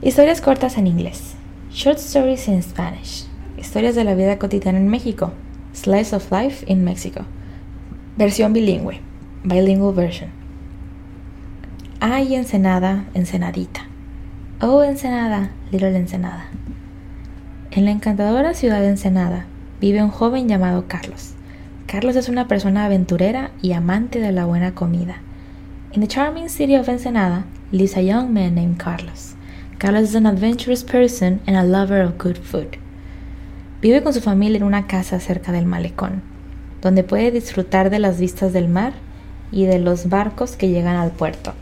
Historias cortas en inglés. Short stories in Spanish. Historias de la vida cotidiana en México. Slice of life in Mexico. Versión bilingüe. Bilingual version. Ay, Ensenada, Ensenadita. Oh, Ensenada, Little Ensenada. En la encantadora ciudad de Ensenada vive un joven llamado Carlos. Carlos es una persona aventurera y amante de la buena comida. In the charming city of Ensenada lives a young man named Carlos. Carlos is an adventurous person and a lover of good food. Vive con su familia en una casa cerca del malecón, donde puede disfrutar de las vistas del mar y de los barcos que llegan al puerto.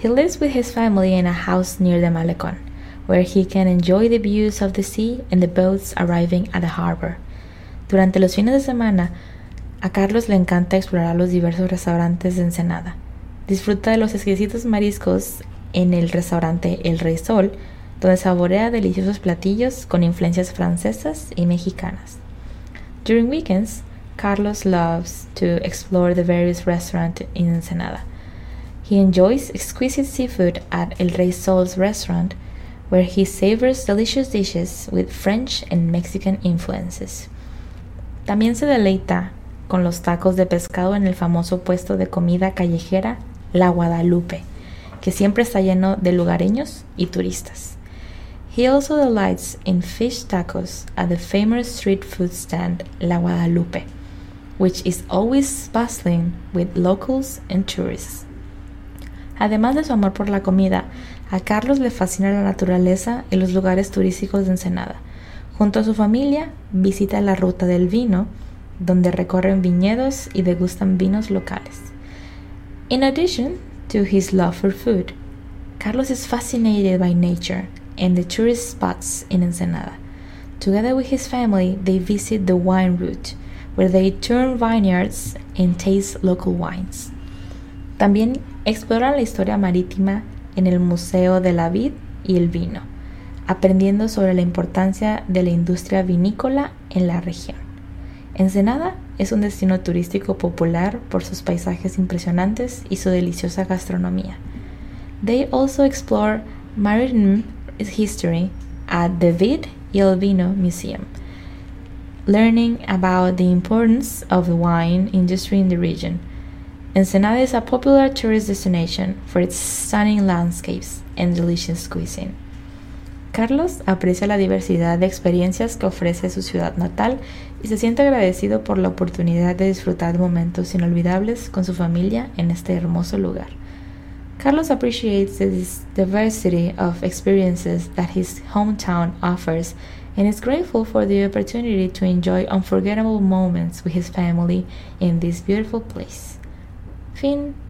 He lives with his family in a house near the Malecon, where he can enjoy the views of the sea and the boats arriving at the harbor. Durante los fines de semana, a Carlos le encanta explorar los diversos restaurantes de Ensenada. Disfruta de los exquisitos mariscos en el restaurante El Rey Sol, donde saborea deliciosos platillos con influencias francesas y mexicanas. During weekends, Carlos loves to explore the various restaurants in Ensenada. He enjoys exquisite seafood at El Rey Sol's restaurant, where he savors delicious dishes with French and Mexican influences. También se deleita con los tacos de pescado en el famoso puesto de comida callejera La Guadalupe, que siempre está lleno de lugareños y turistas. He also delights in fish tacos at the famous street food stand La Guadalupe, which is always bustling with locals and tourists. Además de su amor por la comida, a Carlos le fascina la naturaleza y los lugares turísticos de Ensenada. Junto a su familia, visita la ruta del vino, donde recorren viñedos y degustan vinos locales. In addition to his love for food, Carlos is fascinated by nature and the tourist spots in Ensenada. Together with his family, they visit the wine route, where they turn vineyards and taste local wines. También exploran la historia marítima en el Museo de la Vid y el Vino, aprendiendo sobre la importancia de la industria vinícola en la región. Ensenada es un destino turístico popular por sus paisajes impresionantes y su deliciosa gastronomía. They also explore maritime history at the Vid y el Vino Museum, learning about the importance of the wine industry in the region. Ensenada is a popular tourist destination for its stunning landscapes and delicious cuisine. Carlos aprecia la diversidad de experiencias que ofrece su ciudad natal y se siente agradecido por la oportunidad de disfrutar momentos inolvidables con su familia en este hermoso lugar. Carlos appreciates the diversity of experiences that his hometown offers and is grateful for the opportunity to enjoy unforgettable moments with his family in this beautiful place. Fin.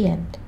The end.